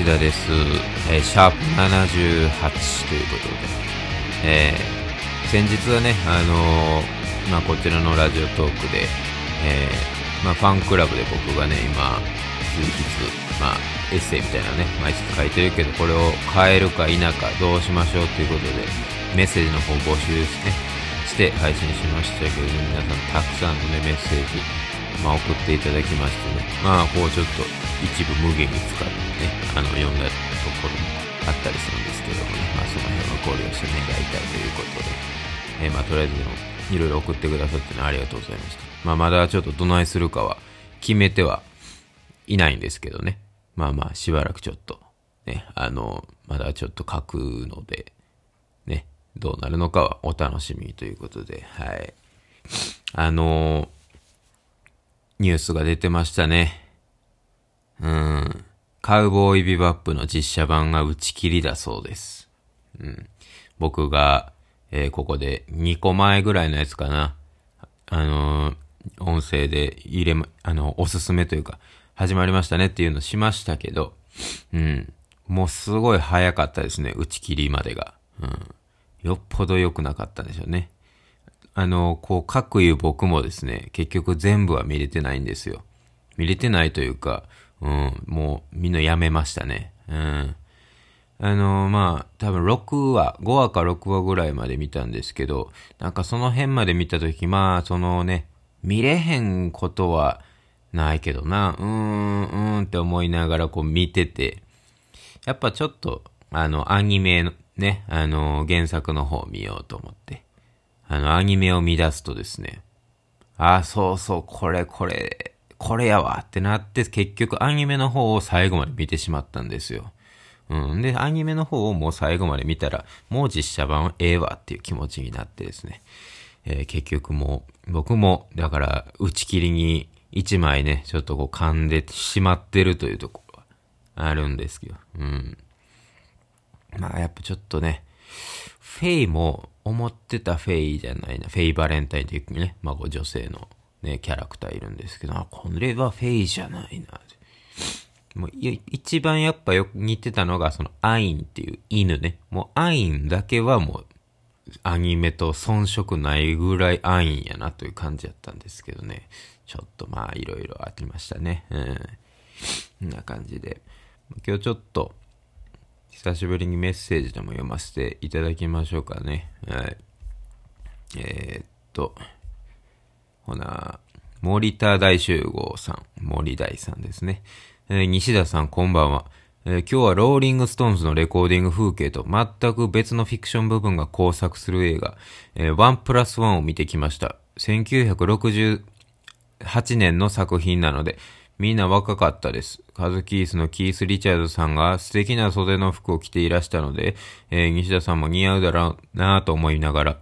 西田です。えーシャープ78ということで、えー先日はね、あのーまあ、こちらのラジオトークで、えまあ、ファンクラブで僕がね、今、数日、まあ、エッセイみたいなね、毎日書いてるけど、これを変えるか否かどうしましょうということで、メッセージの方募集ですね、して配信しましたけど、皆さんたくさんのね、メッセージ、まあ、送っていただきましてね、まあ、こうちょっと一部無限に使ってね、あの、読んだところもあったりするんですけどもね、まあ、その辺はご了承願いたいということで、えーまあ、とりあえずでも、いろいろ送ってくださってね、ありがとうございました。まあ、まだちょっとどないするかは決めてはいないんですけどね。まあまあ、しばらくちょっと、ね、あの、まだちょっと書くので、ね、どうなるのかはお楽しみということで、はい。あのニュースが出てましたね。うん。カウボーイビバップの実写版が打ち切りだそうです。うん。僕が、えーここで2個前ぐらいのやつかな。あのー音声で入れま、あの、おすすめというか、始まりましたねっていうのしましたけど、うん。もうすごい早かったですね、打ち切りまでが。うん。よっぽど良くなかったんでしょうね。あの、こう、各言う僕もですね、結局全部は見れてないんですよ。見れてないというか、うん、もうみんなやめましたね。うん。あの、まあ、多分6話、5話か6話ぐらいまで見たんですけど、なんかその辺まで見たとき、まあ、そのね、見れへんことはないけどな、うーん、うーんって思いながらこう見てて、やっぱちょっと、あの、アニメのね、あの、原作の方を見ようと思って、あの、アニメを見出すとですね、あ、そうそう、これこれ、これやわってなって、結局アニメの方を最後まで見てしまったんですよ。うん。で、アニメの方をもう最後まで見たら、もう実写版ええわっていう気持ちになってですね。えー結局もう、僕も、だから、打ち切りに一枚ね、ちょっとこう噛んでしまってるというところはあるんですけど。うん。まあやっぱちょっとね、フェイも思ってたフェイじゃないな、フェイバレンタインというね、まあこう女性のね、キャラクターいるんですけど、あ、これはフェイじゃないな。もう一番やっぱよく似てたのが、そのアインっていう犬ね。もうアインだけはもうアニメと遜色ないぐらいアインやなという感じやったんですけどね。ちょっとまあいろいろありましたね。うん。こんな感じで。今日ちょっと久しぶりにメッセージでも読ませていただきましょうかね。はい。えーっと、ほな、森田大集合さん、森大さんですね。えー西田さん、こんばんは。えー今日はローリングストーンズのレコーディング風景と全く別のフィクション部分が交錯する映画、えー、ワンプラスワンを見てきました。1968年の作品なので、みんな若かったです。カズキースのキース・リチャードさんが素敵な袖の服を着ていらしたので、えー西田さんも似合うだろうなぁと思いながら、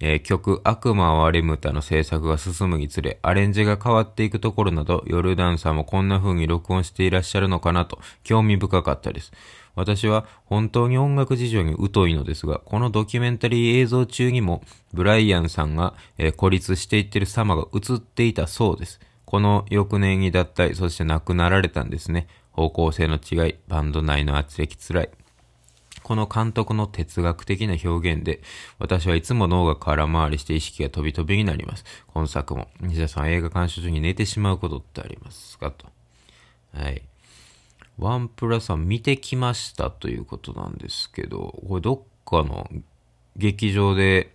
えー曲、悪魔はレムタの制作が進むにつれ、アレンジが変わっていくところなど、ヨルダンさんもこんな風に録音していらっしゃるのかなと、興味深かったです。私は本当に音楽事情に疎いのですが、このドキュメンタリー映像中にも、ブライアンさんが、えー孤立していってる様が映っていたそうです。この翌年に脱退、そして亡くなられたんですね。方向性の違い、バンド内の圧力つらい。この監督の哲学的な表現で、私はいつも脳が空回りして意識が飛び飛びになります。今作も、西田さん映画鑑賞中に寝てしまうことってありますかと。はい。ワンプラスは見てきましたということなんですけど、これどっかの劇場で、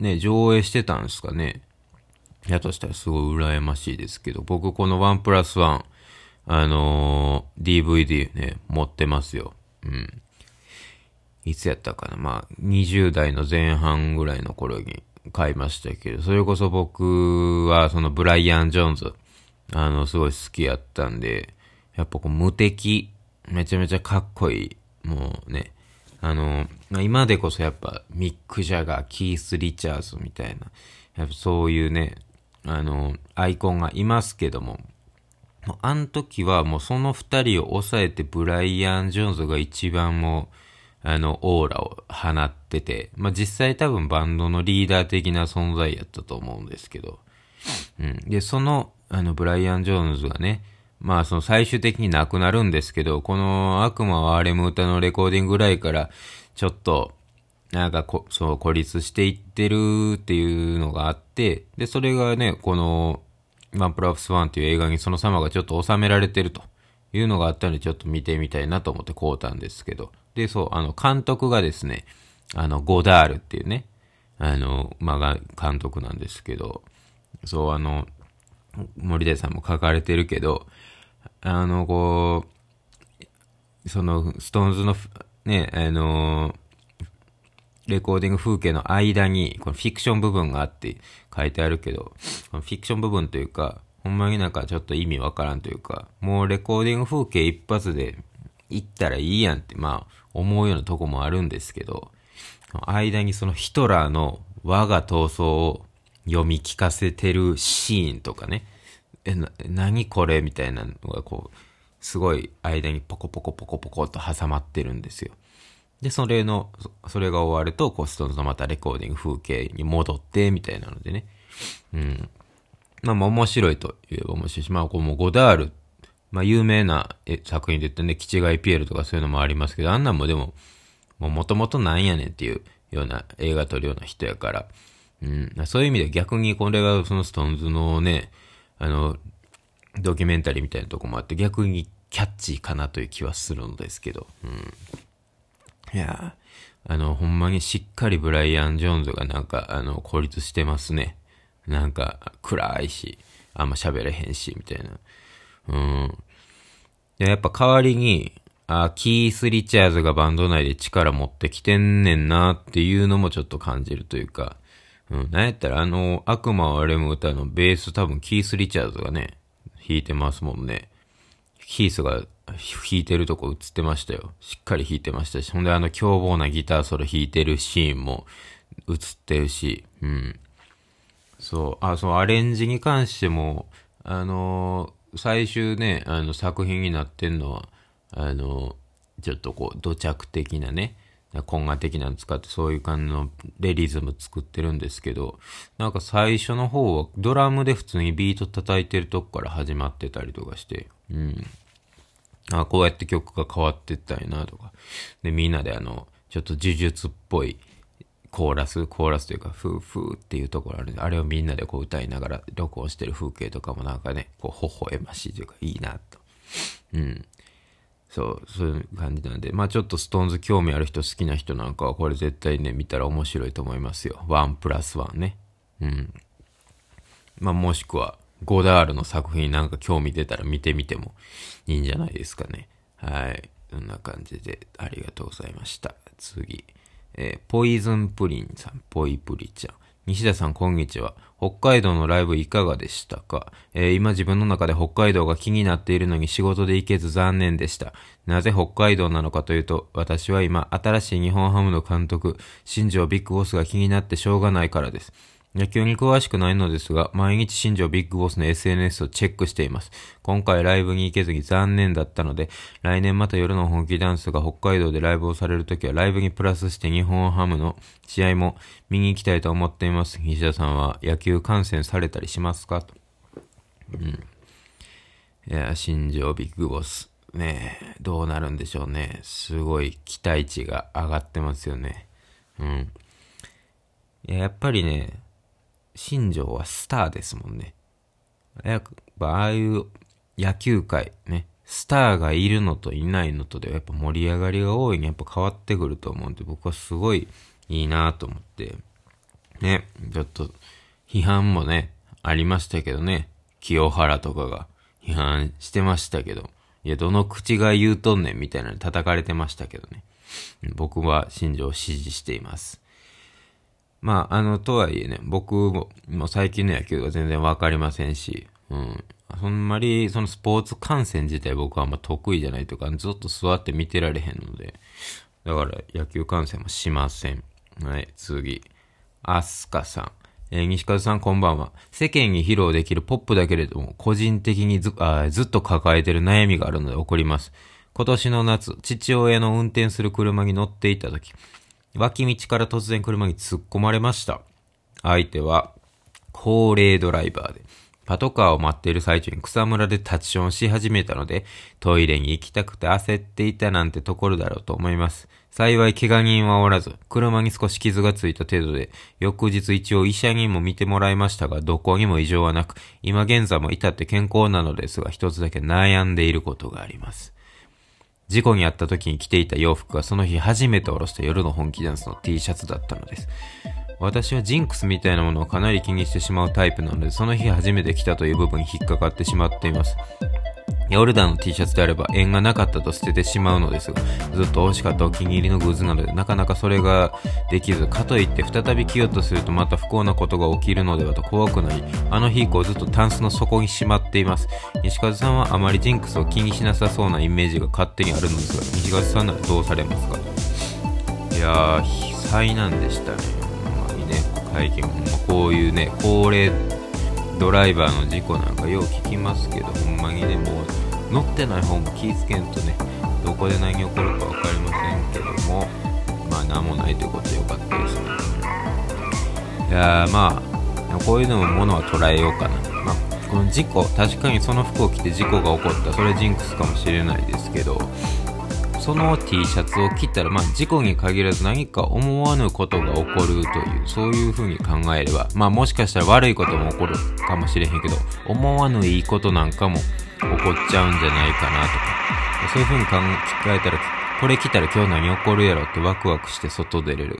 ね、上映してたんですかね。やとしたらすごい羨ましいですけど、僕このワンプラスワン、あのー DVD ね、持ってますよ。うん。いつやったかなまあ、20代の前半ぐらいの頃に買いましたけど、それこそ僕はそのブライアン・ジョーンズ、あの、すごい好きやったんで、やっぱこう無敵、めちゃめちゃかっこいい、もうね、あの、まあ今でこそやっぱミック・ジャガー、キース・リチャーズみたいな、やっぱそういうね、あの、アイコンがいますけども、あの時はもうその二人を抑えてブライアン・ジョーンズが一番もう、あの、オーラを放ってて、まあ、実際多分バンドのリーダー的な存在やったと思うんですけど、うん。で、その、あの、ブライアン・ジョーンズがね、まあその最終的になくなるんですけど、この悪魔はアレム歌のレコーディングぐらいから、ちょっと、なんかこ、そう、孤立していってるっていうのがあって、で、それがね、この、ワンプラスワンっていう映画にその様がちょっと収められてるというのがあったので、ちょっと見てみたいなと思って買うたんですけど。で、そう、あの、監督がですね、あの、ゴダールっていうね、あの、まあ、監督なんですけど、そう、あの、森田さんも書かれてるけど、あの、こう、その、ストーンズの、ね、あの、レコーディング風景の間に、このフィクション部分があって書いてあるけど、このフィクション部分というか、ほんまになんかちょっと意味わからんというか、もうレコーディング風景一発で行ったらいいやんって、まあ、思うようなとこもあるんですけど、間にそのヒトラーの我が闘争を読み聞かせてるシーンとかね、え、な、何これみたいなのがこう、すごい間にポコポコポコポコと挟まってるんですよ。で、それの、それが終わると、こう、ストーンズのまたレコーディング風景に戻って、みたいなのでね。うん。まあ、面白いと言えば面白いし、まあ、こう、もうゴダール、まあ、有名な作品で言ってね、キチガイピエールとかそういうのもありますけど、あんなんもでも、もう元々なんやねんっていうような映画撮るような人やから、うん、そういう意味で逆にこれがそのストーンズのね、あの、ドキュメンタリーみたいなとこもあって逆にキャッチーかなという気はするのですけど、うん。いやあの、ほんまにしっかりブライアン・ジョーンズがなんか、あの、孤立してますね。なんか、暗いし、あんま喋れへんし、みたいな。うん。やっぱ代わりに、あ、キース・リチャーズがバンド内で力持ってきてんねんなっていうのもちょっと感じるというか、うん、なんやったらあの、悪魔をレム歌のベース多分キース・リチャーズがね、弾いてますもんね。キースが弾いてるとこ映ってましたよ。しっかり弾いてましたし、ほんであの凶暴なギターソロ弾いてるシーンも映ってるし、うん。そう、あ、そう、アレンジに関しても、あのー、最終ね、あの作品になってんのは、あのー、ちょっとこう、土着的なね、コンガ的なの使ってそういう感じのレリズム作ってるんですけど、なんか最初の方はドラムで普通にビート叩いてるとこから始まってたりとかして、うん。あこうやって曲が変わってったりなとか。で、みんなであの、ちょっと呪術っぽいコーラス、コーラスというか、フーフーっていうところあるんで、あれをみんなでこう歌いながら録音してる風景とかもなんかね、こう、微笑ましいというか、いいなと。うん。そう、そういう感じなんで、まあちょっとストーンズ興味ある人、好きな人なんかは、これ絶対ね、見たら面白いと思いますよ。ワンプラスワンね。うん。まあもしくは、ゴダールの作品なんか興味出たら見てみてもいいんじゃないですかね。はい。そんな感じで、ありがとうございました。次。えー、ポイズンプリンさん、ポイプリちゃん。西田さん、こんにちは。北海道のライブいかがでしたか、えー、今自分の中で北海道が気になっているのに仕事で行けず残念でした。なぜ北海道なのかというと、私は今、新しい日本ハムの監督、新庄ビッグボスが気になってしょうがないからです。野球に詳しくないのですが、毎日新庄ビッグボスの SNS をチェックしています。今回ライブに行けずに残念だったので、来年また夜の本気ダンスが北海道でライブをされるときは、ライブにプラスして日本ハムの試合も見に行きたいと思っています。西田さんは野球観戦されたりしますか？と。うん。いや、新庄ビッグボス。ねえ、どうなるんでしょうね。すごい期待値が上がってますよね。うん。いや、やっぱりね、新庄はスターですもんね。やっぱああいう野球界ね、スターがいるのといないのとではやっぱ盛り上がりが多いにやっぱ変わってくると思うんで僕はすごいいいなと思って、ね、ちょっと批判もね、ありましたけどね、清原とかが批判してましたけど、いや、どの口が言うとんねんみたいなの叩かれてましたけどね。僕は新庄を支持しています。まあ、あの、とはいえね、僕も、もう最近の野球が全然わかりませんし、うん。そんまり、そのスポーツ観戦自体僕はあんま得意じゃないとか、ずっと座って見てられへんので、だから野球観戦もしません。はい、次。アスカさん。えー、西川さんこんばんは。世間に披露できるポップだけれども、個人的にずあずっと抱えてる悩みがあるので怒ります。今年の夏、父親の運転する車に乗っていた時、脇道から突然車に突っ込まれました。相手は、高齢ドライバーで、パトカーを待っている最中に草むらで立ちションし始めたので、トイレに行きたくて焦っていたなんてところだろうと思います。幸い怪我人はおらず、車に少し傷がついた程度で、翌日一応医者にも見てもらいましたが、どこにも異常はなく、今現在も至って健康なのですが、一つだけ悩んでいることがあります。事故に遭った時に着ていた洋服はその日初めて下ろした夜の本気ダンスの T シャツだったのです。私はジンクスみたいなものをかなり気にしてしまうタイプなので、その日初めて来たという部分に引っかかってしまっています。ヨルダンの T シャツであれば縁がなかったと捨ててしまうのですが、ずっと欲しかったお気に入りのグッズなので、なかなかそれができず、かといって再び着ようとするとまた不幸なことが起きるのではと怖くなり、あの日以降ずっとタンスの底にしまっています。西風さんはあまりジンクスを気にしなさそうなイメージが勝手にあるのですが、西風さんならどうされますか？いやー、災難でしたね。最近ほんまこういうね高齢ドライバーの事故なんかよう聞きますけどほんまにねもう乗ってない方も気ぃつけんとねどこで何起こるか分かりませんけどもまあ何もないということでよかったですね。いやまあこういうのもものは捉えようかな、まあ、この事故確かにその服を着て事故が起こった。それジンクスかもしれないですけどその T シャツを着たら、まあ、事故に限らず何か思わぬことが起こるという、そういうふうに考えれば、まあ、もしかしたら悪いことも起こるかもしれへんけど、思わぬいいことなんかも起こっちゃうんじゃないかなとか、そういうふうに考えたら、これ着たら今日何起こるやろってワクワクして外出れる。